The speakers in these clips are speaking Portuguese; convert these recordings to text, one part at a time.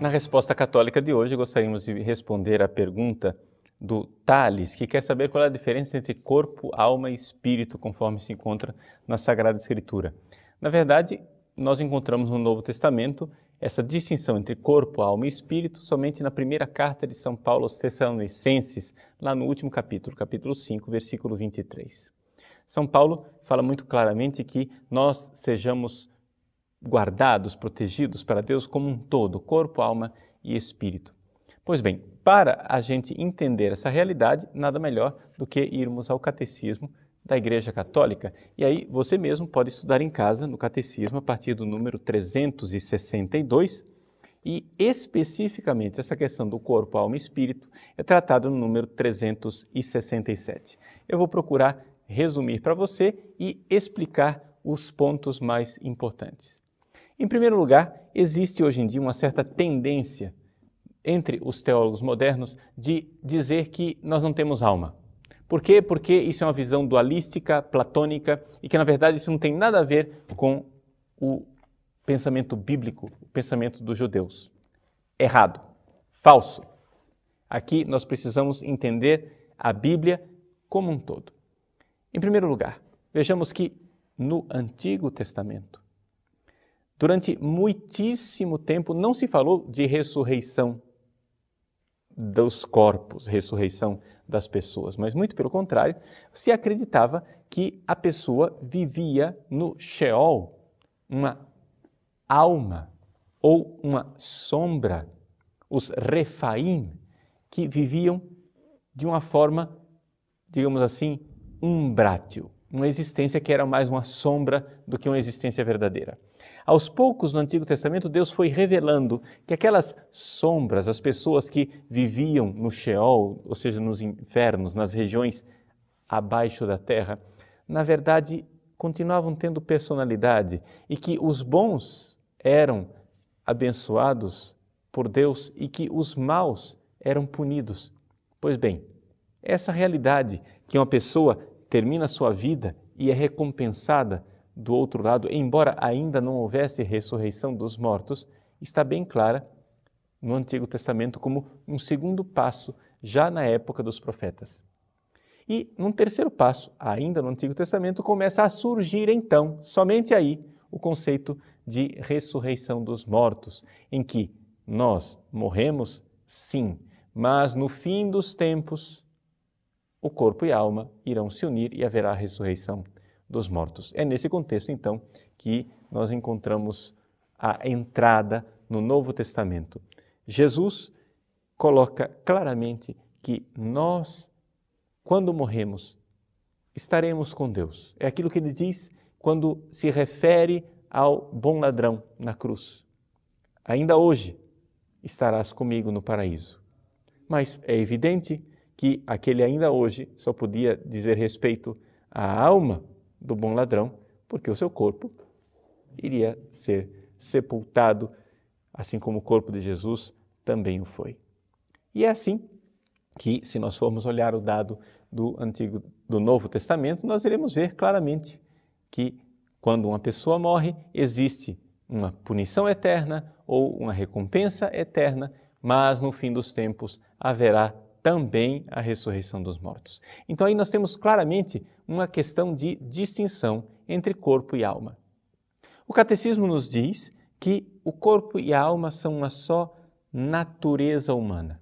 Na resposta católica de hoje, gostaríamos de responder à pergunta do Tales, que quer saber qual é a diferença entre corpo, alma e espírito, conforme se encontra na Sagrada Escritura. Na verdade, nós encontramos no Novo Testamento essa distinção entre corpo, alma e espírito somente na primeira carta de São Paulo aos Tessalonicenses, lá no último capítulo, capítulo 5, versículo 23. São Paulo fala muito claramente que nós sejamos guardados, protegidos para Deus como um todo, corpo, alma e espírito. Pois bem, para a gente entender essa realidade, nada melhor do que irmos ao catecismo da Igreja Católica. E aí você mesmo pode estudar em casa no catecismo a partir do número 362 e especificamente essa questão do corpo, alma e espírito é tratada no número 367. Eu vou procurar resumir para você e explicar os pontos mais importantes. Em primeiro lugar, existe hoje em dia uma certa tendência entre os teólogos modernos de dizer que nós não temos alma. Por quê? Porque isso é uma visão dualística, platônica e que na verdade isso não tem nada a ver com o pensamento bíblico, o pensamento dos judeus. Errado, falso. Aqui nós precisamos entender a Bíblia como um todo. Em primeiro lugar, vejamos que no Antigo Testamento Durante muitíssimo tempo não se falou de ressurreição dos corpos, ressurreição das pessoas, mas muito pelo contrário, se acreditava que a pessoa vivia no Sheol, uma alma ou uma sombra, os Refaim, que viviam de uma forma, digamos assim, umbrátil, uma existência que era mais uma sombra do que uma existência verdadeira. Aos poucos, no Antigo Testamento, Deus foi revelando que aquelas sombras, as pessoas que viviam no Sheol, ou seja, nos infernos, nas regiões abaixo da terra, na verdade continuavam tendo personalidade e que os bons eram abençoados por Deus e que os maus eram punidos. Pois bem, essa realidade que uma pessoa termina sua vida e é recompensada do outro lado, embora ainda não houvesse ressurreição dos mortos, está bem clara no Antigo Testamento como um segundo passo, já na época dos profetas. E num terceiro passo, ainda no Antigo Testamento, começa a surgir então, somente aí, o conceito de ressurreição dos mortos, em que nós morremos, sim, mas no fim dos tempos, o corpo e a alma irão se unir e haverá ressurreição dos mortos. É nesse contexto, então, que nós encontramos a entrada no Novo Testamento. Jesus coloca claramente que nós, quando morremos, estaremos com Deus. É aquilo que ele diz quando se refere ao bom ladrão na cruz. Ainda hoje estarás comigo no paraíso. Mas é evidente que aquele ainda hoje só podia dizer respeito à alma do bom ladrão, porque o seu corpo iria ser sepultado, assim como o corpo de Jesus também o foi. E é assim que, se nós formos olhar o dado do Antigo, do Novo Testamento, nós iremos ver claramente que quando uma pessoa morre, existe uma punição eterna ou uma recompensa eterna, mas no fim dos tempos haverá também a ressurreição dos mortos. Então aí nós temos claramente uma questão de distinção entre corpo e alma. O catecismo nos diz que o corpo e a alma são uma só natureza humana.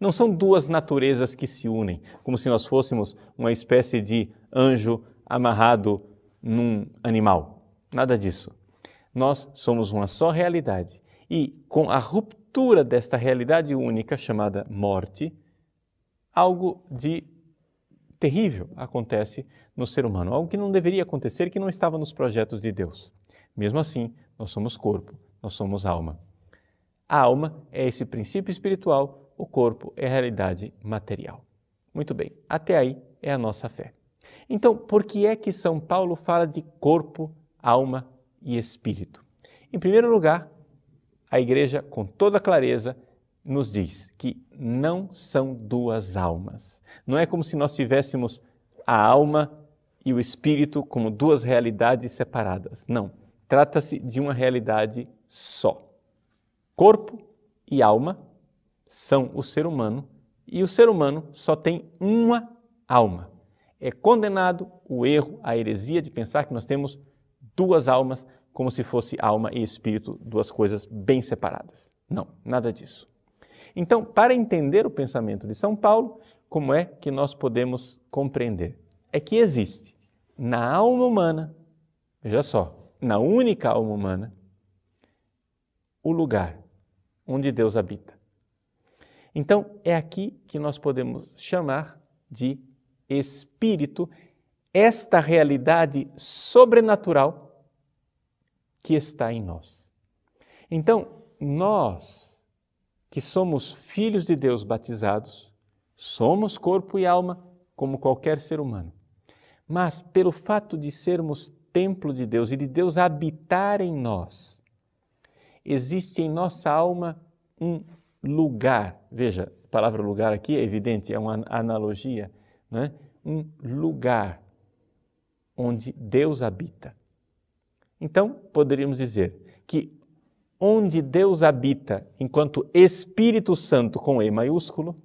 Não são duas naturezas que se unem, como se nós fôssemos uma espécie de anjo amarrado num animal. Nada disso. Nós somos uma só realidade e, com a ruptura desta realidade única chamada morte, algo de terrível acontece no ser humano, algo que não deveria acontecer, que não estava nos projetos de Deus. Mesmo assim, nós somos corpo, nós somos alma. A alma é esse princípio espiritual, o corpo é a realidade material. Muito bem, até aí é a nossa fé. Então, por que é que São Paulo fala de corpo, alma e espírito? Em primeiro lugar, a igreja, com toda clareza, nos diz que não são duas almas. Não é como se nós tivéssemos a alma e o espírito como duas realidades separadas. Não. Trata-se de uma realidade só: corpo e alma são o ser humano e o ser humano só tem uma alma. É condenado o erro, a heresia de pensar que nós temos duas almas, como se fosse alma e espírito, duas coisas bem separadas. Não, nada disso. Então, para entender o pensamento de São Paulo, como é que nós podemos compreender? É que existe na alma humana, veja só, na única alma humana, o lugar onde Deus habita. Então, é aqui que nós podemos chamar de espírito esta realidade sobrenatural que está em nós. Então, nós que somos filhos de Deus batizados, somos corpo e alma como qualquer ser humano. Mas pelo fato de sermos templo de Deus e de Deus habitar em nós, existe em nossa alma um lugar. Veja, a palavra lugar aqui é evidente, é uma analogia, né? um lugar onde Deus habita. Então, poderíamos dizer que onde Deus habita enquanto Espírito Santo com E maiúsculo,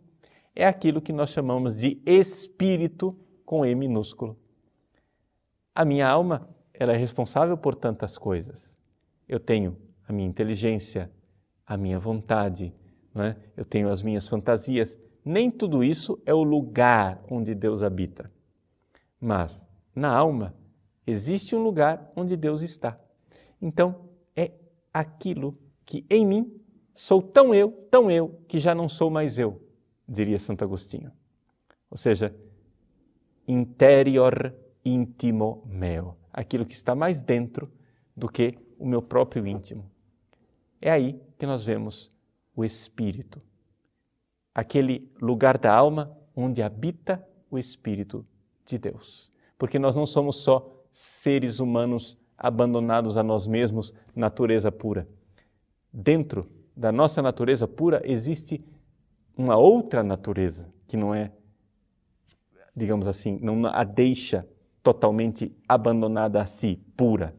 é aquilo que nós chamamos de Espírito com E minúsculo. A minha alma, ela é responsável por tantas coisas. Eu tenho a minha inteligência, a minha vontade, é? eu tenho as minhas fantasias. Nem tudo isso é o lugar onde Deus habita. Mas na alma existe um lugar onde Deus está. Então aquilo que em mim sou tão eu, tão eu, que já não sou mais eu, diria Santo Agostinho. Ou seja, interior íntimo meu, aquilo que está mais dentro do que o meu próprio íntimo. É aí que nós vemos o Espírito, aquele lugar da alma onde habita o Espírito de Deus. Porque nós não somos só seres humanos abandonados a nós mesmos, natureza pura. Dentro da nossa natureza pura existe uma outra natureza que não é, digamos assim, não a deixa totalmente abandonada a si, pura.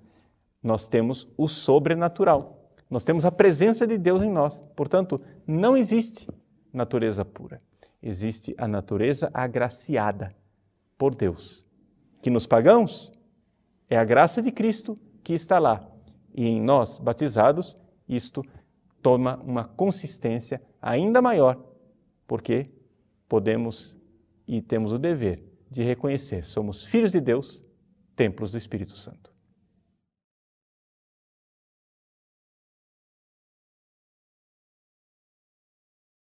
Nós temos o sobrenatural nós temos a presença de Deus em nós. Portanto, não existe natureza pura. Existe a natureza agraciada por Deus. Que nos pagãos é a graça de Cristo que está lá. E em nós, batizados, isto toma uma consistência ainda maior, porque podemos e temos o dever de reconhecer somos filhos de Deus, templos do Espírito Santo.